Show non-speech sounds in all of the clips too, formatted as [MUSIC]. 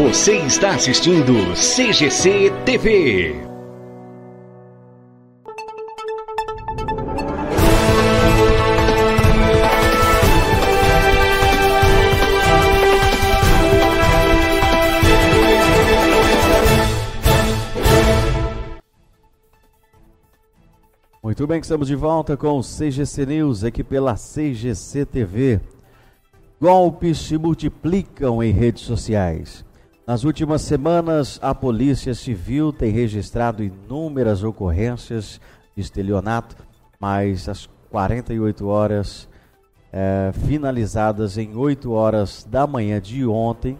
Você está assistindo CGC TV. Muito bem, estamos de volta com o CGC News aqui pela CGC TV. Golpes se multiplicam em redes sociais. Nas últimas semanas, a Polícia Civil tem registrado inúmeras ocorrências de estelionato, mas as 48 horas é, finalizadas em 8 horas da manhã de ontem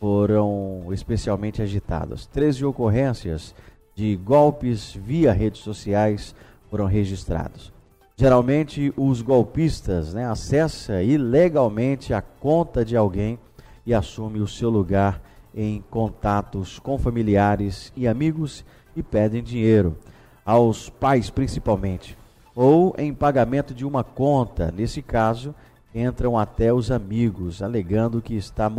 foram especialmente agitadas. 13 ocorrências de golpes via redes sociais foram registrados. Geralmente os golpistas né, acessam ilegalmente a conta de alguém e assume o seu lugar em contatos com familiares e amigos e pedem dinheiro, aos pais principalmente, ou em pagamento de uma conta. Nesse caso, entram até os amigos, alegando que está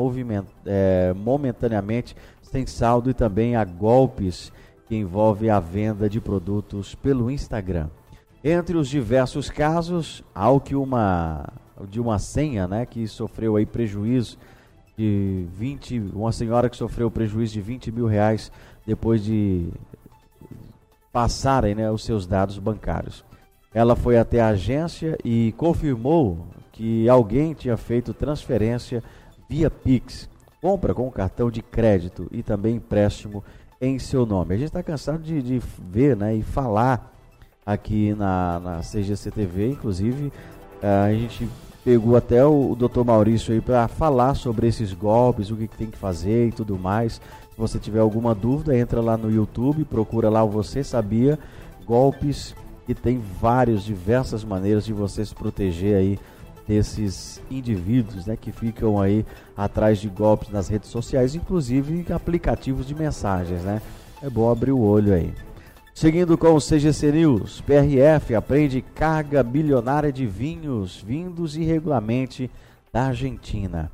é, momentaneamente sem saldo e também há golpes que envolvem a venda de produtos pelo Instagram. Entre os diversos casos, há o que uma de uma senha, né, que sofreu aí prejuízo de 20, uma senhora que sofreu prejuízo de 20 mil reais depois de passarem né, os seus dados bancários. Ela foi até a agência e confirmou que alguém tinha feito transferência via Pix, compra com cartão de crédito e também empréstimo em seu nome. A gente está cansado de, de, ver né, e falar aqui na, na CGC TV, inclusive a gente pegou até o, o Dr. Maurício aí para falar sobre esses golpes, o que, que, tem que fazer e tudo mais. Se você tiver alguma dúvida, entra lá no YouTube, procura lá o Você Sabia Golpes e tem várias, diversas maneiras de você se proteger aí desses indivíduos né, que ficam aí atrás de golpes nas redes sociais, inclusive aplicativos de mensagens, né? É bom abrir o olho aí. Seguindo com o CGC News, PRF aprende carga bilionária de vinhos vindos irregularmente da Argentina.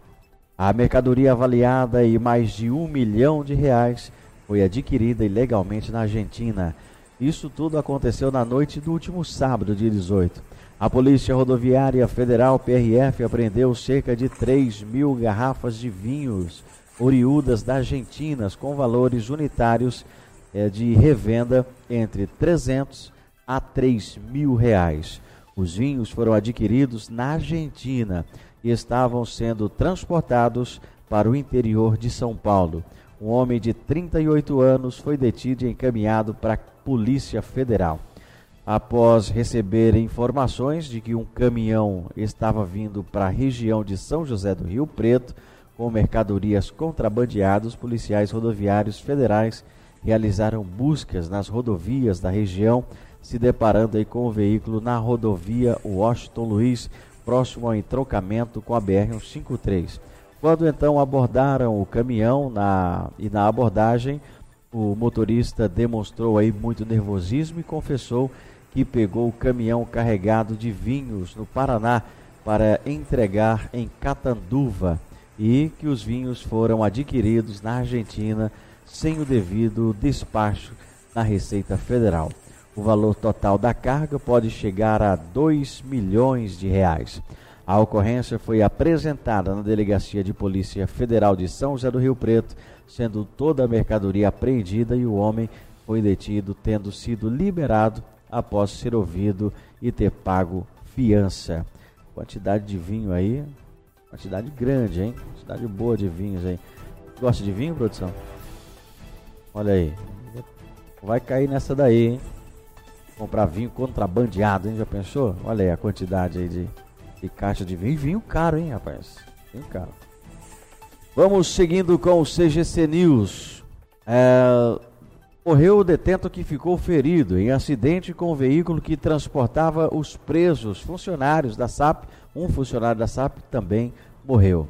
A mercadoria avaliada em mais de um milhão de reais foi adquirida ilegalmente na Argentina. Isso tudo aconteceu na noite do último sábado, dia 18. A Polícia Rodoviária Federal, PRF, apreendeu cerca de 3 mil garrafas de vinhos oriundas da Argentina com valores unitários é, de revenda entre 300 a 3 mil reais. Os vinhos foram adquiridos na Argentina e estavam sendo transportados para o interior de São Paulo. Um homem de 38 anos foi detido e encaminhado para a Polícia Federal após receber informações de que um caminhão estava vindo para a região de São José do Rio Preto com mercadorias contrabandeadas, policiais rodoviários federais realizaram buscas nas rodovias da região, se deparando aí com o veículo na rodovia Washington Luiz, próximo ao entroncamento com a BR-153. Quando então abordaram o caminhão na, e na abordagem, o motorista demonstrou aí muito nervosismo e confessou que pegou o caminhão carregado de vinhos no Paraná para entregar em Catanduva e que os vinhos foram adquiridos na Argentina sem o devido despacho na Receita Federal. O valor total da carga pode chegar a 2 milhões de reais. A ocorrência foi apresentada na Delegacia de Polícia Federal de São José do Rio Preto, sendo toda a mercadoria apreendida e o homem foi detido, tendo sido liberado após ser ouvido e ter pago fiança. Quantidade de vinho aí, quantidade grande, hein? Quantidade boa de vinhos aí. Gosta de vinho, produção? Olha aí. Vai cair nessa daí, hein? Comprar vinho contrabandeado, hein? Já pensou? Olha aí a quantidade aí de, de caixa de vinho. E vinho caro, hein, rapaz? Vinho caro. Vamos seguindo com o CGC News. É, Morreu o detento que ficou ferido em acidente com o veículo que transportava os presos funcionários da SAP. Um funcionário da SAP também morreu.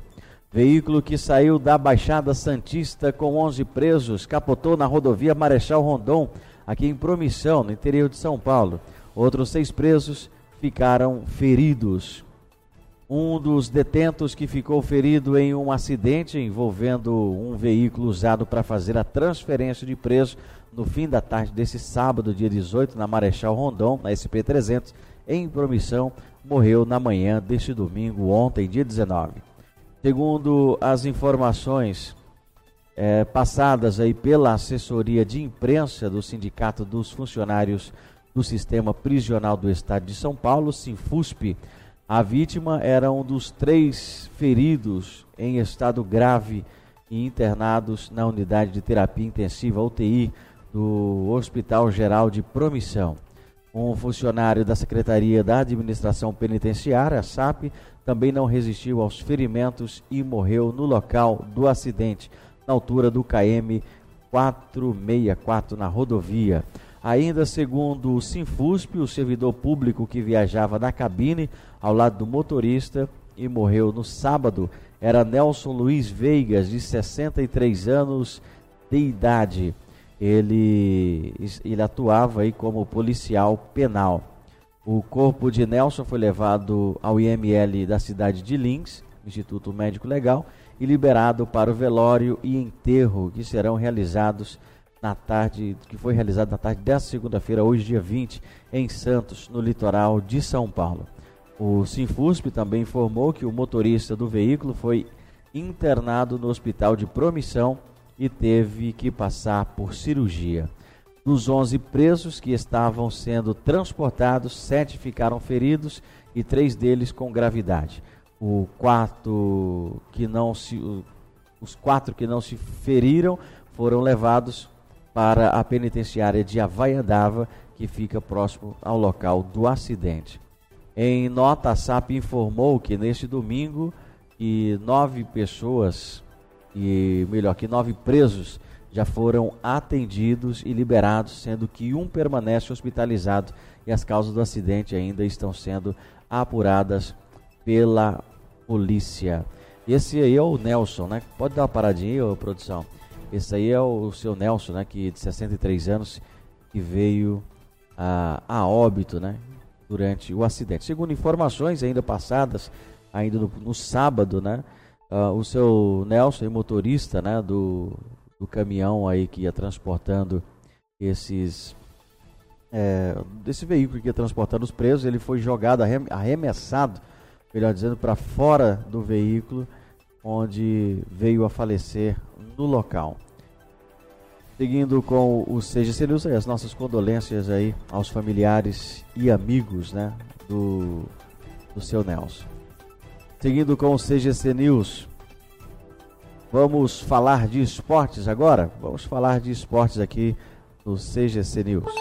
Veículo que saiu da Baixada Santista com 11 presos capotou na rodovia Marechal Rondon, aqui em Promissão, no interior de São Paulo. Outros seis presos ficaram feridos. Um dos detentos que ficou ferido em um acidente envolvendo um veículo usado para fazer a transferência de preso no fim da tarde desse sábado, dia 18, na Marechal Rondon, na SP300, em Promissão, morreu na manhã deste domingo, ontem, dia 19. Segundo as informações é, passadas aí pela assessoria de imprensa do Sindicato dos Funcionários do Sistema Prisional do Estado de São Paulo, Sinfusp, a vítima era um dos três feridos em estado grave e internados na unidade de terapia intensiva UTI do Hospital Geral de Promissão. Um funcionário da Secretaria da Administração Penitenciária, SAP, também não resistiu aos ferimentos e morreu no local do acidente, na altura do KM 464 na rodovia. Ainda segundo o Sinfusp, o servidor público que viajava na cabine ao lado do motorista e morreu no sábado era Nelson Luiz Veigas, de 63 anos de idade ele, ele atuava aí como policial penal. O corpo de Nelson foi levado ao IML da cidade de Lins, Instituto Médico Legal, e liberado para o velório e enterro que serão realizados na tarde, que foi realizado na tarde desta segunda-feira, hoje dia 20, em Santos, no litoral de São Paulo. O Sinfusp também informou que o motorista do veículo foi internado no hospital de Promissão e teve que passar por cirurgia. Dos 11 presos que estavam sendo transportados, sete ficaram feridos e três deles com gravidade. O quarto que não se, os quatro que não se feriram foram levados para a penitenciária de Havaiandava, que fica próximo ao local do acidente. Em nota, a SAP informou que neste domingo e nove pessoas e melhor que nove presos já foram atendidos e liberados, sendo que um permanece hospitalizado e as causas do acidente ainda estão sendo apuradas pela polícia. Esse aí é o Nelson, né? Pode dar uma paradinha aí, produção. Esse aí é o, seu Nelson, né? Que de 63 anos que veio a, a óbito, né? Durante o acidente. Segundo informações ainda passadas, ainda no, no sábado, né? Uh, o seu Nelson, motorista né, do, do caminhão aí que ia transportando esses. É, desse veículo que ia transportando os presos, ele foi jogado, arremessado, melhor dizendo, para fora do veículo, onde veio a falecer no local. Seguindo com o CGC News, as nossas condolências aí aos familiares e amigos né, do, do seu Nelson. Seguindo com o CGC News, vamos falar de esportes agora? Vamos falar de esportes aqui no CGC News.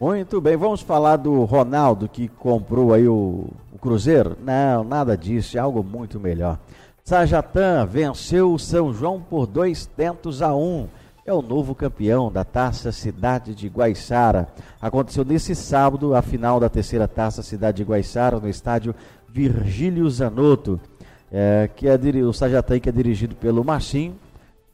Muito bem, vamos falar do Ronaldo que comprou aí o, o Cruzeiro? Não, nada disso, é algo muito melhor. Sajatan venceu o São João por dois tentos a um é o novo campeão da Taça Cidade de Guaiçara. Aconteceu nesse sábado a final da terceira Taça Cidade de Guaiçara no estádio Virgílio Zanotto, é, que é o Sajatã, que é dirigido pelo Marcinho.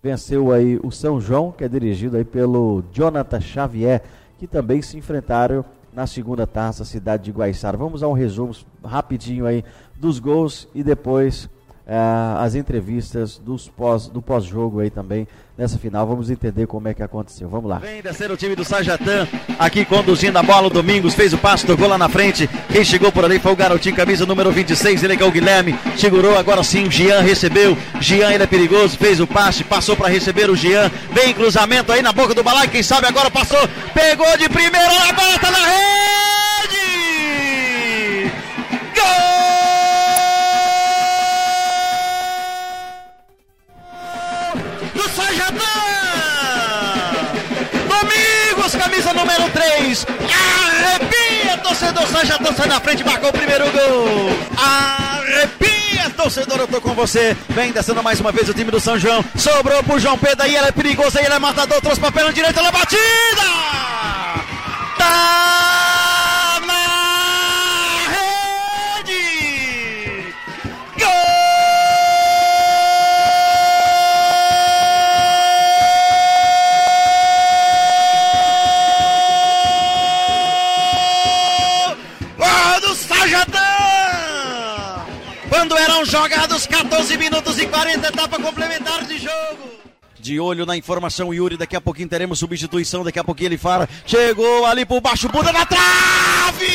Venceu aí o São João, que é dirigido aí pelo Jonathan Xavier, que também se enfrentaram na segunda taça Cidade de Guaiçara. Vamos a um resumo rapidinho aí dos gols e depois é, as entrevistas dos pós, do pós-jogo aí também nessa final. Vamos entender como é que aconteceu. Vamos lá. Vem descendo o time do Sajatan, aqui conduzindo a bola. O Domingos fez o passe, tocou lá na frente. Quem chegou por ali foi o garotinho, camisa número 26. Ele é o Guilherme. Segurou agora sim. Gian recebeu. Gian, ele é perigoso. Fez o passe, passou para receber o Gian. Vem cruzamento aí na boca do balai. Quem sabe agora passou. Pegou de primeira. A bola na rede! camisa número 3. Arrepia, torcedor sai na frente, marcou o primeiro gol. Arrepia, torcedor, eu tô com você. Vem descendo mais uma vez o time do São João. Sobrou pro João Pedro, aí ele é perigoso, aí ele é matador, trouxe pra perna direita, ela é batida. Tá jogados 14 minutos e 40, etapa complementar de jogo. De olho na informação, Yuri. Daqui a pouquinho teremos substituição. Daqui a pouquinho ele fala. Chegou ali por baixo, Buda na trave!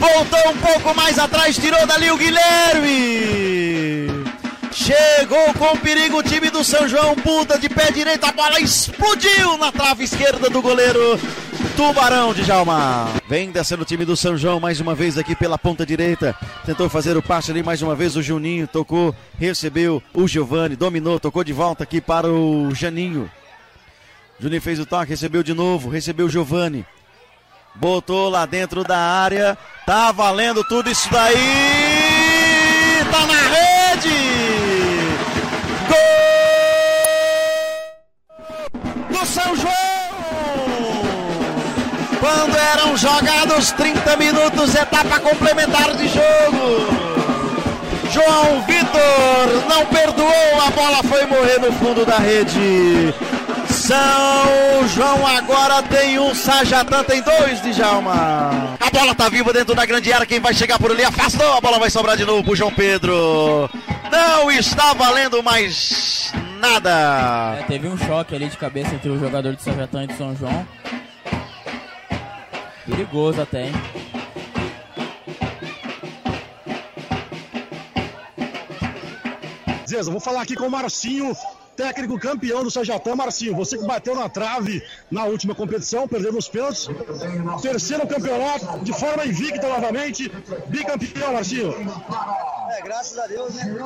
Voltou um pouco mais atrás, tirou dali o Guilherme. Chegou com perigo o time do São João. Buda de pé direito, a bola explodiu na trave esquerda do goleiro Tubarão de Jalma. Vem descendo o time do São João mais uma vez aqui pela ponta direita. Tentou fazer o passe ali mais uma vez o Juninho. Tocou, recebeu o Giovani, dominou, tocou de volta aqui para o Janinho. Juninho fez o toque, recebeu de novo, recebeu o Giovani. Botou lá dentro da área. Tá valendo tudo isso daí. Tá na rede. Quando eram jogados 30 minutos, etapa complementar de jogo. João Vitor não perdoou, a bola foi morrer no fundo da rede. São João agora tem um, Sajatã tem dois de Jalma. A bola tá viva dentro da grande área, quem vai chegar por ali afastou, a bola vai sobrar de novo pro João Pedro. Não está valendo mais nada. É, teve um choque ali de cabeça entre o jogador de Sajatã e de São João. Perigoso até, hein? Zeza, vou falar aqui com o Marcinho, técnico campeão do Sajatã. Marcinho, você que bateu na trave na última competição, perdeu nos pênaltis. Terceiro campeonato, de forma invicta novamente. Bicampeão, Marcinho. É, graças a Deus, né?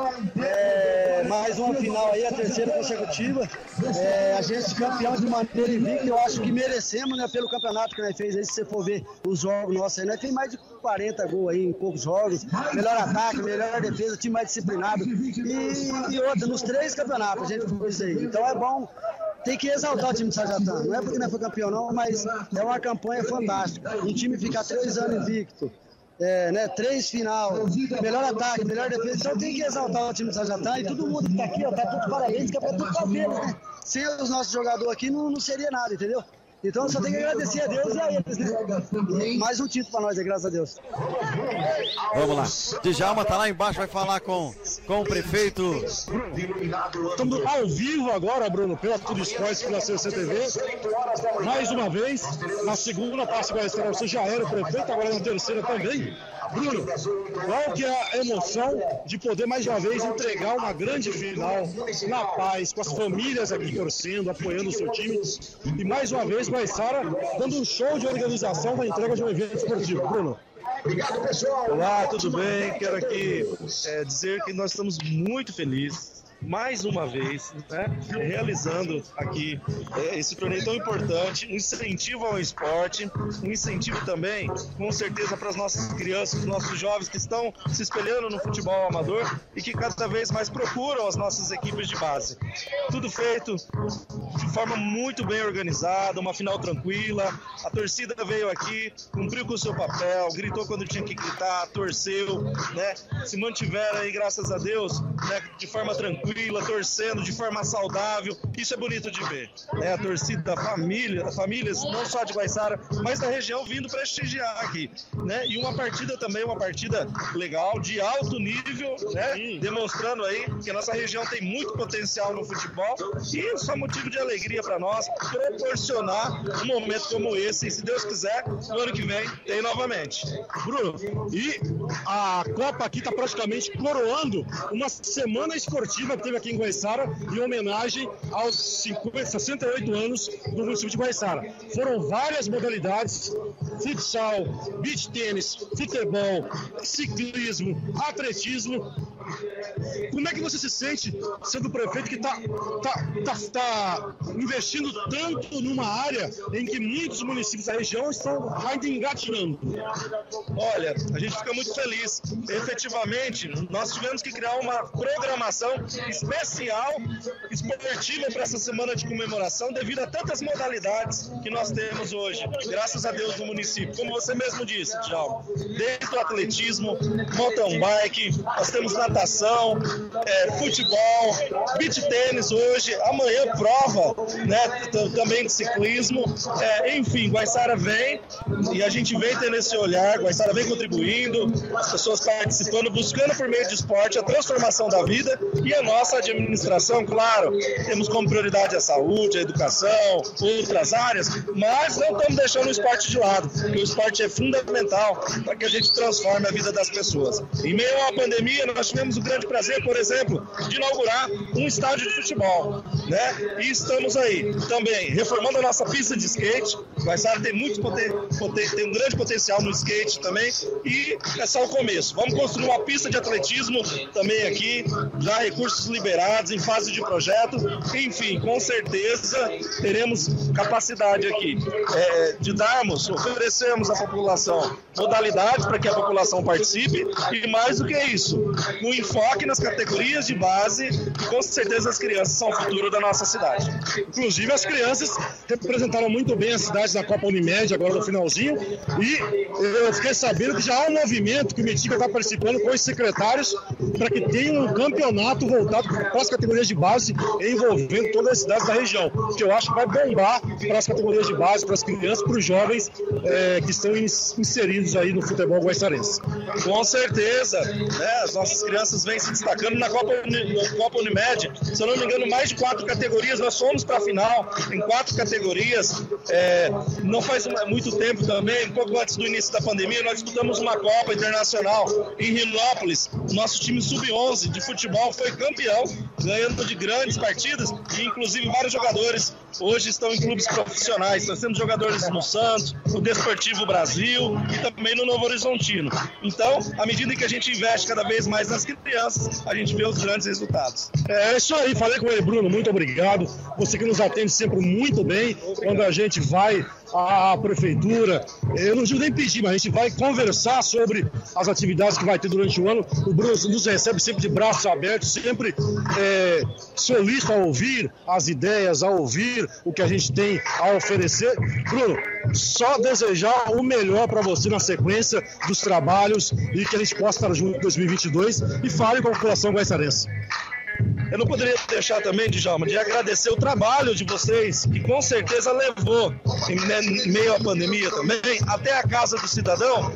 É, mais uma final aí, a terceira consecutiva. É, a gente campeão de maneira invicta, eu acho que merecemos, né? Pelo campeonato que nós fez aí, se você for ver os jogos nossos aí, nós tem mais de 40 gols aí em poucos jogos. Melhor ataque, melhor defesa, time mais disciplinado. E, e outra, nos três campeonatos a gente fez isso aí. Então é bom tem que exaltar o time de Sajatã. Não é porque não foi campeão, não, mas é uma campanha fantástica. Um time ficar três anos invicto, é, né, três final, melhor ataque, melhor defesa. Então tem que exaltar o time do Sajatã e todo mundo que tá aqui, ó, tá tudo parabéns, que é pra tudo pra né? Sem os nossos jogadores aqui não, não seria nada, entendeu? Então só tem que agradecer a Deus e a eles, né? Mais um título para nós, é, graças a Deus. Vamos lá. Djalma tá lá embaixo, vai falar com, com o prefeito. Estamos ao vivo agora, Bruno, pela Tudo Esporte, pela CCTV. Mais uma vez, na segunda estar você já era o prefeito, agora na terceira também. Bruno, qual que é a emoção de poder mais uma vez entregar uma grande final na paz, com as famílias aqui torcendo, apoiando o seu time e mais uma vez Guaiçara dando um show de organização da entrega de um evento esportivo. Bruno. Obrigado, pessoal. Olá, tudo bem? Quero aqui é, dizer que nós estamos muito felizes mais uma vez, né, realizando aqui é, esse torneio tão importante, um incentivo ao esporte, um incentivo também, com certeza, para as nossas crianças, os nossos jovens que estão se espelhando no futebol amador e que cada vez mais procuram as nossas equipes de base. Tudo feito de forma muito bem organizada, uma final tranquila. A torcida veio aqui, cumpriu com o seu papel, gritou quando tinha que gritar, torceu, né? Se mantiveram aí, graças a Deus, né, de forma tranquila tranquila, torcendo de forma saudável. Isso é bonito de ver. É a torcida da família, famílias não só de Guaiçara, mas da região vindo prestigiar aqui, né? E uma partida também, uma partida legal, de alto nível, né? Demonstrando aí que a nossa região tem muito potencial no futebol e só motivo de alegria para nós proporcionar um momento como esse. E se Deus quiser, no ano que vem tem novamente. Bruno, e a Copa aqui está praticamente coroando uma semana esportiva teve aqui em Guaiçara em homenagem aos 50, 68 anos do município de Guaiçara. Foram várias modalidades, futsal, beach tênis, futebol, ciclismo, atletismo. Como é que você se sente sendo prefeito que está tá, tá, tá investindo tanto numa área em que muitos municípios da região estão ainda engatinhando? Olha, a gente fica muito feliz. Efetivamente, nós tivemos que criar uma programação especial esportiva para essa semana de comemoração devido a tantas modalidades que nós temos hoje, graças a Deus no município. Como você mesmo disse, Tchau. Desde o atletismo, mountain bike, nós temos natação, natação, é, futebol, beach tênis hoje, amanhã prova, né, também de ciclismo, é, enfim, Guaiçara vem e a gente vem tendo esse olhar, Guaiçara vem contribuindo, as pessoas participando, buscando por meio de esporte a transformação da vida e a nossa administração, claro, temos como prioridade a saúde, a educação, outras áreas, mas não estamos deixando o esporte de lado, porque o esporte é fundamental para que a gente transforme a vida das pessoas. Em meio à pandemia, nós tivemos o grande prazer, por exemplo, de inaugurar um estádio de futebol, né? E estamos aí também reformando a nossa pista de skate. O Guaiçara tem muito poten poten tem um grande potencial no skate também e é só o começo. Vamos construir uma pista de atletismo também aqui, já recursos liberados em fase de projeto. Enfim, com certeza teremos capacidade aqui é, de darmos, oferecermos à população modalidades para que a população participe e mais do que isso, um enfoque nas categorias de base, com certeza as crianças são o futuro da nossa cidade. Inclusive as crianças representaram muito bem a cidade na Copa Unimed agora no finalzinho e eu fiquei sabendo que já há um movimento que o Metica está participando com os secretários para que tenha um campeonato voltado para as categorias de base envolvendo todas as cidades da região, que eu acho que vai bombar para as categorias de base, para as crianças, para os jovens é, que estão inseridos aí no futebol guaiçarense. Com certeza, né? As nossas crianças vêm se destacando na Copa, na Copa Unimed. Se eu não me engano, mais de quatro categorias. Nós fomos para a final em quatro categorias. É, não faz muito tempo também, um pouco antes do início da pandemia, nós disputamos uma Copa Internacional em Rinópolis. Nosso time sub-11 de futebol foi campeão, ganhando de grandes partidas e inclusive vários jogadores hoje estão em clubes profissionais. Nós temos jogadores no Santos, no Desportivo Brasil e também no Novo Horizontino. Então, à medida que a gente investe cada vez mais nas crianças, a gente vê os grandes resultados. É, é isso aí, falei com ele, Bruno, muito obrigado. Você que nos atende sempre muito bem quando a gente vai à prefeitura. Eu não digo nem pedir, mas a gente vai conversar sobre as atividades que vai ter durante o ano. O Bruno nos recebe sempre de braços abertos, sempre é, solista a ouvir as ideias, a ouvir o que a gente tem a oferecer. Bruno, só desejar o melhor para você na sequência dos trabalhos e que a gente possa estar junto em 2022 e fale com a população guaiçarense. Eu não poderia deixar também, Djalma, de agradecer o trabalho de vocês, que com certeza levou, em meio à pandemia também, até a casa do cidadão,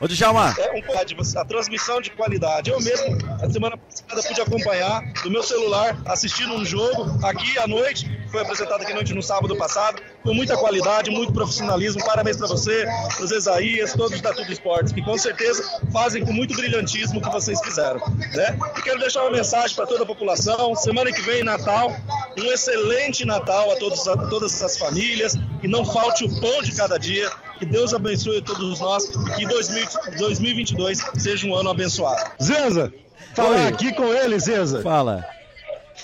Ô, Djalma. É um a transmissão de qualidade. Eu mesmo, a semana passada, pude acompanhar do meu celular, assistindo um jogo aqui à noite, foi apresentado aqui à noite no sábado passado, com muita qualidade, muito profissionalismo. Parabéns para você, os Isaías, todos da Tudo Esportes, que com certeza fazem com muito brilhantismo o que vocês fizeram. Né? E quero deixar uma mensagem para toda a população. Semana que vem, Natal, um excelente Natal a, todos, a todas as famílias, que não falte o pão de cada dia que Deus abençoe todos nós e que 2022 seja um ano abençoado. Zenza, falar Oi. aqui com ele, Zenza. Fala.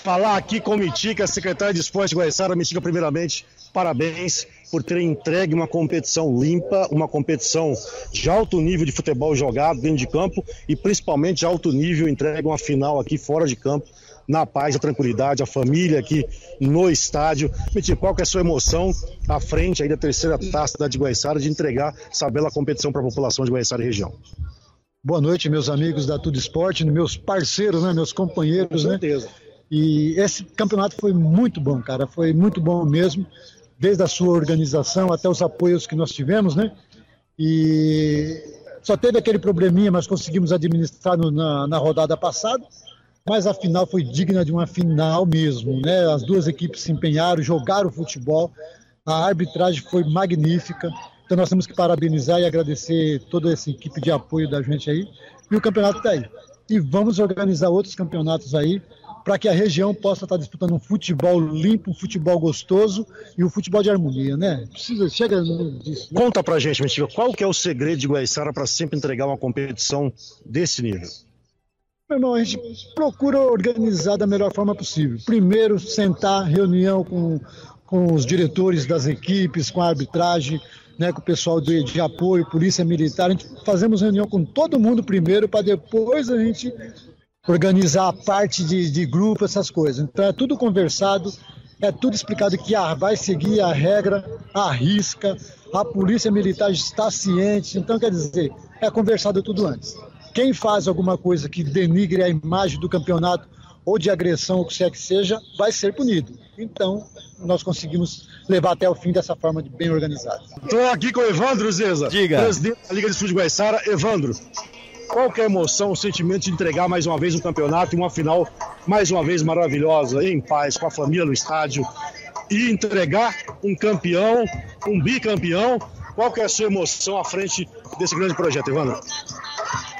Falar aqui com o Mitica, secretário de Esporte de Guaiçara. Mitica, primeiramente, parabéns por ter entregue uma competição limpa, uma competição de alto nível de futebol jogado dentro de campo e principalmente de alto nível entregue uma final aqui fora de campo na paz, a tranquilidade, a família aqui no estádio. Mentir, qual que é a sua emoção à frente aí da terceira taça da de Guaiçara de entregar essa bela competição para a população de Guaiçara e região? Boa noite, meus amigos da Tudo Esporte, meus parceiros, né, meus companheiros, Com né? certeza. E esse campeonato foi muito bom, cara, foi muito bom mesmo, desde a sua organização até os apoios que nós tivemos, né? E só teve aquele probleminha, mas conseguimos administrar no, na, na rodada passada mas a final foi digna de uma final mesmo, né? As duas equipes se empenharam, jogaram futebol, a arbitragem foi magnífica. Então nós temos que parabenizar e agradecer toda essa equipe de apoio da gente aí. E o campeonato está aí. E vamos organizar outros campeonatos aí para que a região possa estar tá disputando um futebol limpo, um futebol gostoso e um futebol de harmonia, né? Precisa, chega disso. Né? Conta pra gente, Mentiga, qual que é o segredo de Guaiçara para sempre entregar uma competição desse nível? Meu irmão, a gente procura organizar da melhor forma possível. Primeiro, sentar, reunião com, com os diretores das equipes, com a arbitragem, né, com o pessoal de, de apoio, polícia militar. A gente fazemos reunião com todo mundo primeiro, para depois a gente organizar a parte de, de grupo, essas coisas. Então é tudo conversado, é tudo explicado que ah, vai seguir a regra, a risca, a polícia militar está ciente. Então, quer dizer, é conversado tudo antes. Quem faz alguma coisa que denigre a imagem do campeonato ou de agressão, ou o que quer que seja, vai ser punido. Então, nós conseguimos levar até o fim dessa forma de bem organizada. Estou aqui com o Evandro Zeza, Diga. presidente da Liga de Futebol de Guaiçara. Evandro, qual que é a emoção, o sentimento de entregar mais uma vez um campeonato e uma final mais uma vez maravilhosa, em paz, com a família no estádio, e entregar um campeão, um bicampeão? Qual que é a sua emoção à frente desse grande projeto, Evandro?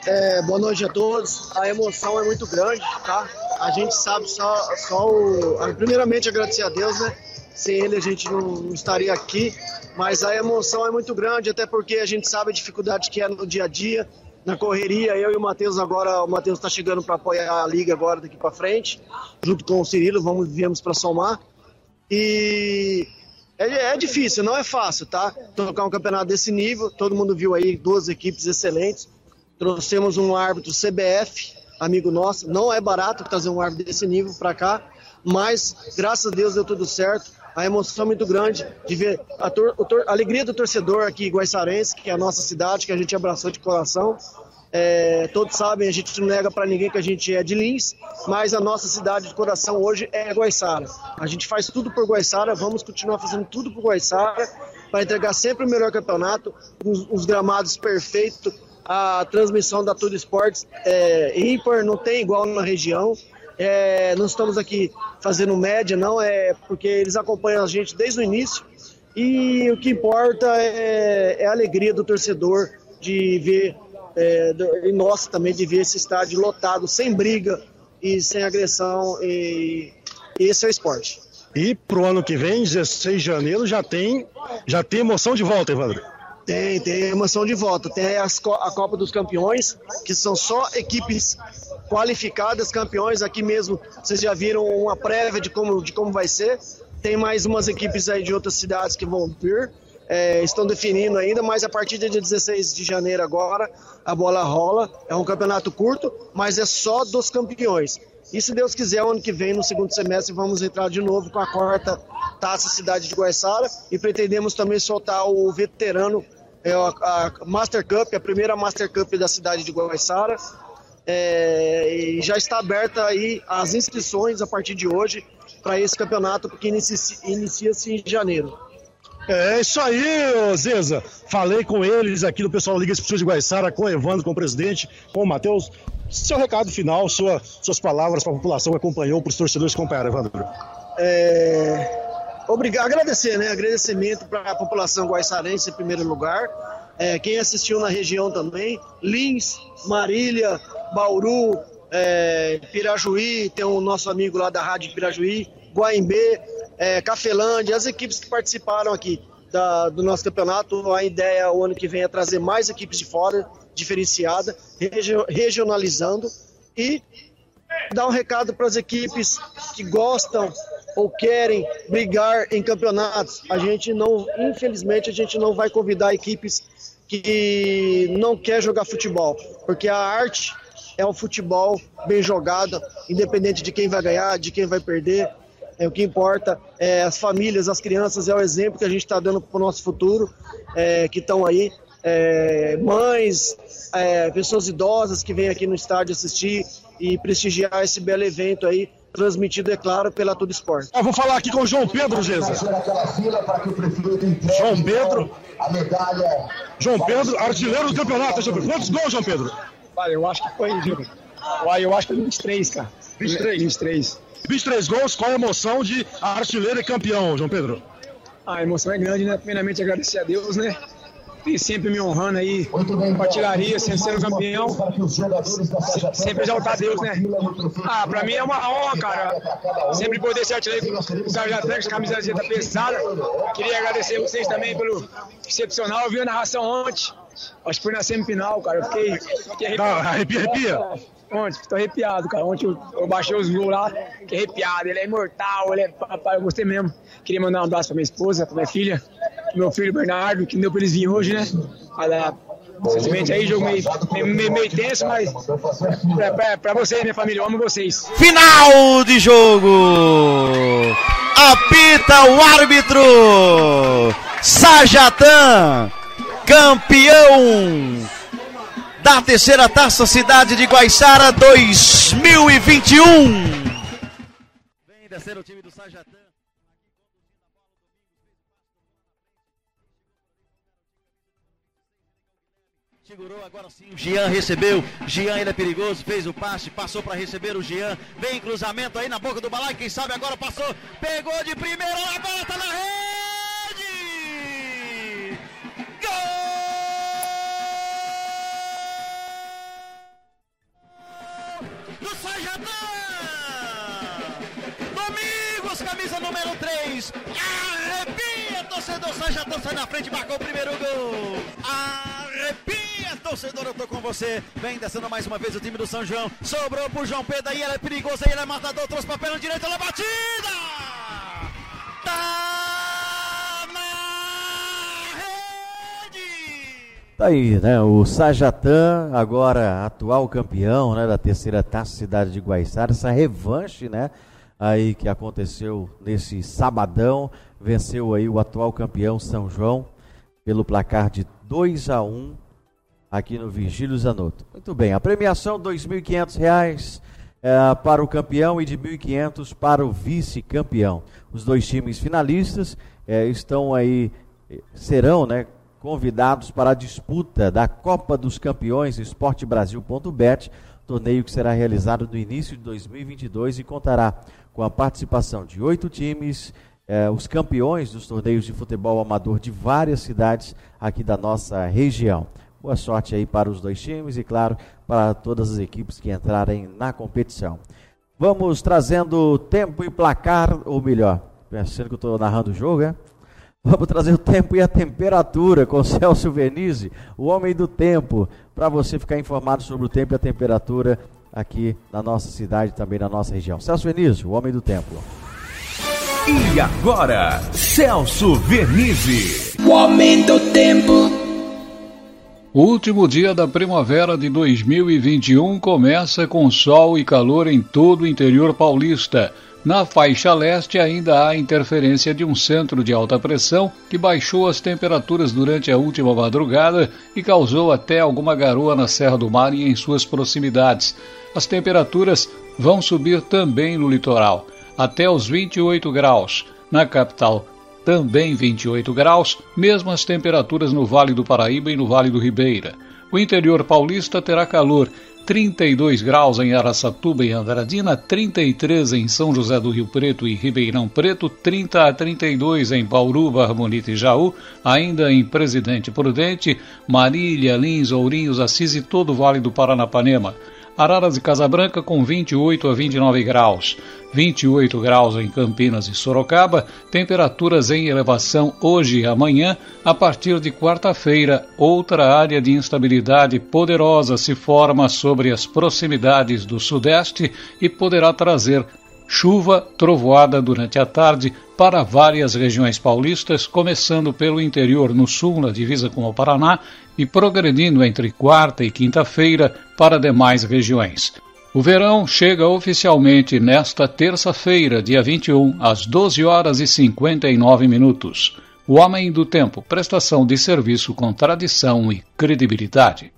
É, boa noite a todos. A emoção é muito grande, tá? A gente sabe só, só o. Primeiramente, agradecer a Deus, né? Sem ele a gente não estaria aqui. Mas a emoção é muito grande, até porque a gente sabe a dificuldade que é no dia a dia, na correria. Eu e o Matheus agora, o Matheus está chegando para apoiar a liga agora daqui para frente, junto com o Cirilo, vamos viemos para somar. E é, é difícil, não é fácil, tá? Tocar um campeonato desse nível, todo mundo viu aí duas equipes excelentes. Trouxemos um árbitro CBF, amigo nosso. Não é barato trazer um árbitro desse nível para cá, mas graças a Deus deu tudo certo. A emoção é muito grande de ver a, a alegria do torcedor aqui guaiçarense, que é a nossa cidade, que a gente abraçou de coração. É, todos sabem, a gente não nega para ninguém que a gente é de Lins, mas a nossa cidade de coração hoje é Guaiçara. A gente faz tudo por Guaiçara, vamos continuar fazendo tudo por Guaiçara para entregar sempre o melhor campeonato, os, os gramados perfeitos, a transmissão da Tudo Esportes é ímpar, não tem igual na região. É, não estamos aqui fazendo média, não, é porque eles acompanham a gente desde o início. E o que importa é, é a alegria do torcedor de ver, é, do- e nossa também, de ver esse estádio lotado, sem briga e sem agressão. E, e esse é o esporte. E pro ano que vem, 16 de janeiro, já tem, já tem emoção de volta, Evandro. Tem, tem emoção de volta. Tem as a Copa dos Campeões, que são só equipes qualificadas, campeões. Aqui mesmo vocês já viram uma prévia de como, de como vai ser. Tem mais umas equipes aí de outras cidades que vão vir. É, estão definindo ainda, mas a partir de 16 de janeiro agora a bola rola. É um campeonato curto, mas é só dos campeões. E se Deus quiser, ano que vem, no segundo semestre, vamos entrar de novo com a quarta taça Cidade de Guaiçara e pretendemos também soltar o veterano é a, a Master Cup, a primeira Master Cup da cidade de Guaiçara. É, e já está aberta aí as inscrições a partir de hoje para esse campeonato, porque inicia- inicia-se em janeiro. É isso aí, Zeza. Falei com eles aqui do pessoal da Liga Esportiva de Guaiçara, com o Evandro, com o presidente, com o Matheus. Seu recado final, sua- suas palavras para a população que acompanhou, para os torcedores que acompanharam, Evandro. É, obrigado, agradecer, né? Agradecimento para a população guaiçarense em primeiro lugar. É, quem assistiu na região também, Lins, Marília, Bauru, é, Pirajuí, tem o nosso amigo lá da Rádio Pirajuí, Guaimbê, é, Cafelândia, as equipes que participaram aqui da- do nosso campeonato. A ideia o ano que vem é trazer mais equipes de fora, diferenciada, regio- regionalizando e dar um recado para as equipes que gostam ou querem brigar em campeonatos. A gente não, infelizmente, a gente não vai convidar equipes que não quer jogar futebol, porque a arte é o futebol bem jogado, independente de quem vai ganhar, de quem vai perder. É, o que importa é as famílias, as crianças, é o exemplo que a gente está dando para o nosso futuro, é, que estão aí. É, mães, é, pessoas idosas que vêm aqui no estádio assistir e prestigiar esse belo evento aí, transmitido, é claro, pela Tudo Esporte. Eu vou falar aqui com o João Pedro, Zeza. João Pedro. João Pedro, artilheiro do campeonato. Quantos gols, João Pedro? Olha, eu acho que foi. Olha, eu acho que foi 23, cara. 23? 23. 23 gols, qual a emoção de artilheiro e campeão, João Pedro? A emoção é grande, né? Primeiramente agradecer a Deus, né? E sempre me honrando aí com a artilharia, sempre sendo campeão. Sempre exaltar a Deus, né? Ah, pra mim é uma honra, cara. Sempre poder ser artilheiro com o camisa zeta pesada. Queria agradecer vocês também pelo excepcional. Eu vi a narração ontem. Acho que foi na semifinal, cara. Eu fiquei, fiquei Não, arrepia, arrepia. Ontem, tô arrepiado, cara. Ontem eu, eu baixei os gols lá, fiquei arrepiado. Ele é imortal, ele é papai, eu gostei mesmo. Queria mandar um abraço pra minha esposa, pra minha filha, meu filho Bernardo, que deu pra eles virem hoje, né? Olha, simplesmente aí, jogo meio, meio, meio, tenso, mas pra, pra, pra vocês, minha família, eu amo vocês. Final de jogo. Apita o árbitro. Sajatan, campeão. da terceira taça Cidade de Guaiçara 2021. Vem descer o time do Sajatã. Segurou agora sim. O Jean recebeu. Jean ele é perigoso. Fez o passe. Passou para receber o Jean. Vem cruzamento aí na boca do balai. Quem sabe agora passou. Pegou de primeira. A bola tá na rede. Gol! Do Sajatã! Domingos, camisa número 3. Arrepia, torcedor Sajatã sai na frente. Marcou o primeiro gol. Arrepia torcedor, eu tô com você. Vem descendo mais uma vez o time do São João. Sobrou pro João Pedro aí, ele é perigoso aí, ele é matador, trouxe pra perna direita, é batida! Tá na rede! Tá aí, né? O Sajatã, agora atual campeão, né, da terceira taça Cidade de Guaiçara, essa revanche, né? Aí que aconteceu nesse sabadão, venceu aí o atual campeão São João pelo placar de 2 a 1 aqui no Vigílio Zanotto. Muito bem, a premiação R$ 2.500 é, para o campeão e de R$ 1.500 para o vice-campeão. Os dois times finalistas é, estão aí, serão né, convidados para a disputa da Copa dos Campeões Esportebrasil.bet, torneio que será realizado no início de 2022 e contará com a participação de oito times, é, os campeões dos torneios de futebol amador de várias cidades aqui da nossa região. Boa sorte aí para os dois times e, claro, para todas as equipes que entrarem na competição. Vamos trazendo tempo e placar, ou melhor, pensando que eu estou narrando o jogo, é? Vamos trazer o tempo e a temperatura com [LAUGHS] Celso Venize, o homem do tempo, para você ficar informado sobre o tempo e a temperatura aqui na nossa cidade e também na nossa região. Celso Venize, o homem do tempo. E agora, Celso Vernizzi. O homem do tempo. O último dia da primavera de 2021 começa com sol e calor em todo o interior paulista. Na faixa leste ainda há interferência de um centro de alta pressão que baixou as temperaturas durante a última madrugada e causou até alguma garoa na Serra do Mar e em suas proximidades. As temperaturas vão subir também no litoral, até os 28 graus. Na capital também 28 graus, mesmas temperaturas no Vale do Paraíba e no Vale do Ribeira. O interior paulista terá calor, 32 graus em Araçatuba e Andradina, 33 em São José do Rio Preto e Ribeirão Preto, 30 a 32 em Bauru, Barmonita e Jaú, ainda em Presidente Prudente, Marília, Lins, Ourinhos, Assis e todo o Vale do Paranapanema. Araras e Casabranca com 28 a 29 graus. 28 graus em Campinas e Sorocaba, temperaturas em elevação hoje e amanhã. A partir de quarta-feira, outra área de instabilidade poderosa se forma sobre as proximidades do Sudeste e poderá trazer chuva, trovoada durante a tarde para várias regiões paulistas, começando pelo interior no sul, na divisa com o Paraná, e progredindo entre quarta e quinta-feira para demais regiões. O verão chega oficialmente nesta terça-feira, dia 21, às 12 horas e 59 minutos. O Homem do Tempo, prestação de serviço com tradição e credibilidade.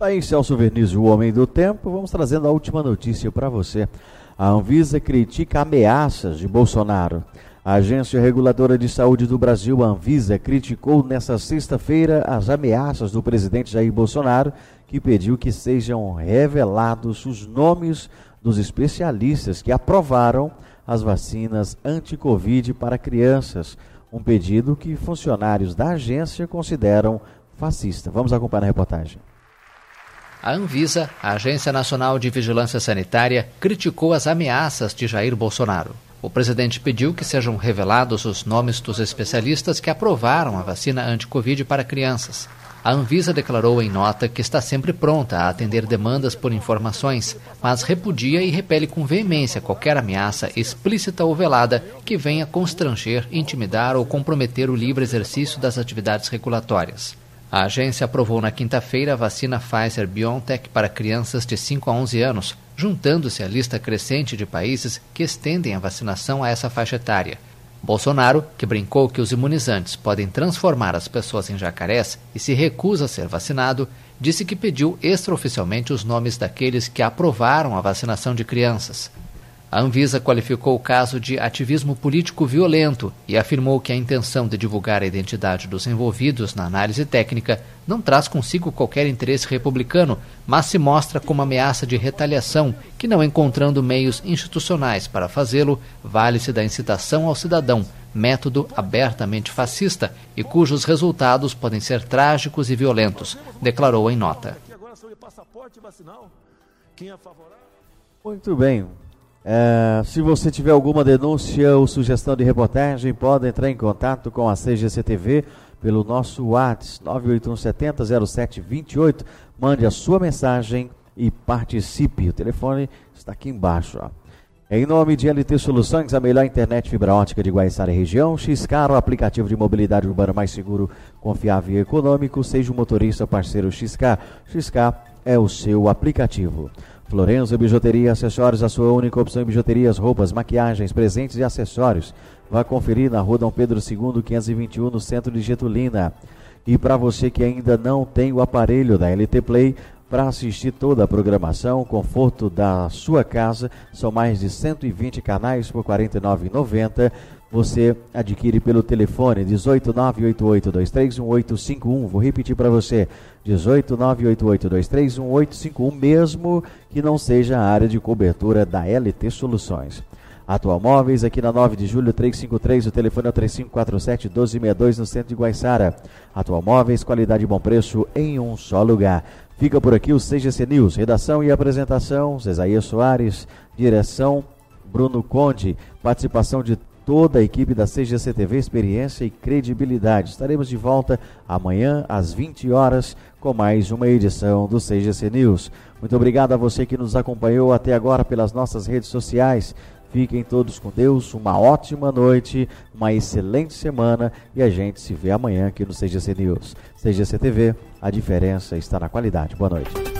Aí, Celso Verniz, o Homem do Tempo. Vamos trazendo a última notícia para você. A Anvisa critica ameaças de Bolsonaro. A Agência Reguladora de Saúde do Brasil, a Anvisa, criticou nesta sexta-feira as ameaças do presidente Jair Bolsonaro, que pediu que sejam revelados os nomes dos especialistas que aprovaram as vacinas anti-Covid para crianças. Um pedido que funcionários da agência consideram fascista. Vamos acompanhar a reportagem. A Anvisa, a Agência Nacional de Vigilância Sanitária, criticou as ameaças de Jair Bolsonaro. O presidente pediu que sejam revelados os nomes dos especialistas que aprovaram a vacina anti-Covid para crianças. A Anvisa declarou em nota que está sempre pronta a atender demandas por informações, mas repudia e repele com veemência qualquer ameaça explícita ou velada que venha constranger, intimidar ou comprometer o livre exercício das atividades regulatórias. A agência aprovou na quinta-feira a vacina Pfizer BioNTech para crianças de 5 a 11 anos, juntando-se à lista crescente de países que estendem a vacinação a essa faixa etária. Bolsonaro, que brincou que os imunizantes podem transformar as pessoas em jacarés e se recusa a ser vacinado, disse que pediu extraoficialmente os nomes daqueles que aprovaram a vacinação de crianças. A Anvisa qualificou o caso de ativismo político violento e afirmou que a intenção de divulgar a identidade dos envolvidos na análise técnica não traz consigo qualquer interesse republicano, mas se mostra como ameaça de retaliação, que não encontrando meios institucionais para fazê-lo, vale-se da incitação ao cidadão, método abertamente fascista e cujos resultados podem ser trágicos e violentos, declarou em nota. Muito bem, é, se você tiver alguma denúncia ou sugestão de reportagem, pode entrar em contato com a CGCTV pelo nosso WhatsApp 981700728. Mande a sua mensagem e participe. O telefone está aqui embaixo. Ó. Em nome de LT Soluções, a melhor internet fibra ótica de Guaiçara e região, Xcar, o aplicativo de mobilidade urbana mais seguro, confiável e econômico, seja o motorista parceiro Xcar. Xcar é o seu aplicativo. Florenzo Bijuteria Acessórios, a sua única opção em bijuterias, roupas, maquiagens, presentes e acessórios. Vá conferir na rua Dom Pedro II, 521, no centro de Getulina. E para você que ainda não tem o aparelho da LT Play, para assistir toda a programação, conforto da sua casa, são mais de 120 canais por R$ 49,90 você adquire pelo telefone 18988231851. Vou repetir para você: 18988231851, mesmo que não seja a área de cobertura da LT Soluções. Atual Móveis, aqui na 9 de julho 353, o telefone é 3547 1262 no centro de Guaiçara. Atual Móveis, qualidade e bom preço em um só lugar. Fica por aqui o CGC News, redação e apresentação, Cesaia Soares, direção Bruno Conde, participação de toda a equipe da CGCTV, experiência e credibilidade. Estaremos de volta amanhã às 20 horas com mais uma edição do CGC News. Muito obrigado a você que nos acompanhou até agora pelas nossas redes sociais. Fiquem todos com Deus, uma ótima noite, uma excelente semana e a gente se vê amanhã aqui no CGC News. CGC TV, a diferença está na qualidade. Boa noite.